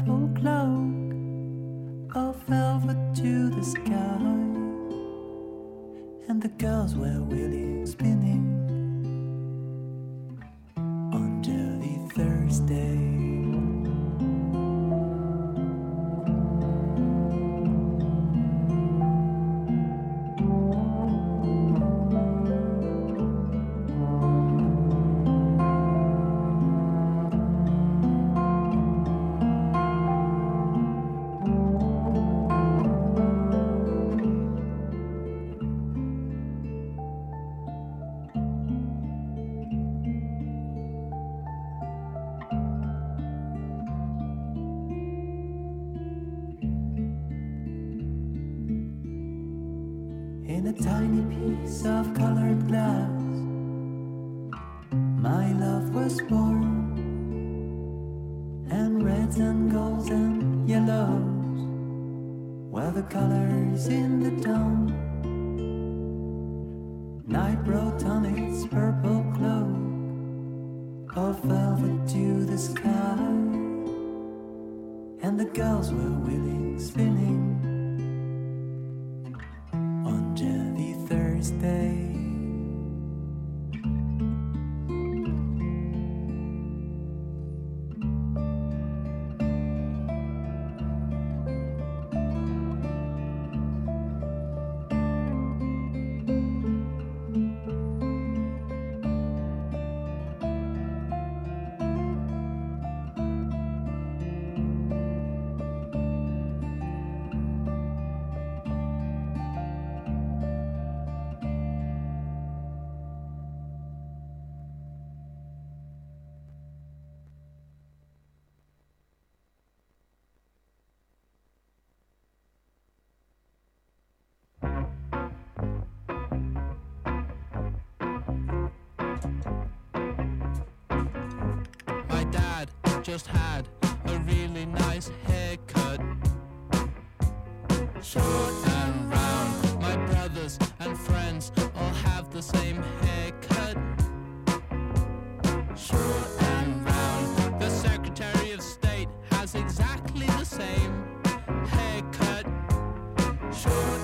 purple cloak of velvet to the sky, and the girls were wheeling, spinning. And golds and yellows were the colors in the dawn. Night brought on its purple cloak of velvet to the sky, and the girls were wheeling, spinning just had a really nice haircut. Short and round. My brothers and friends all have the same haircut. Short and round. The Secretary of State has exactly the same haircut. Short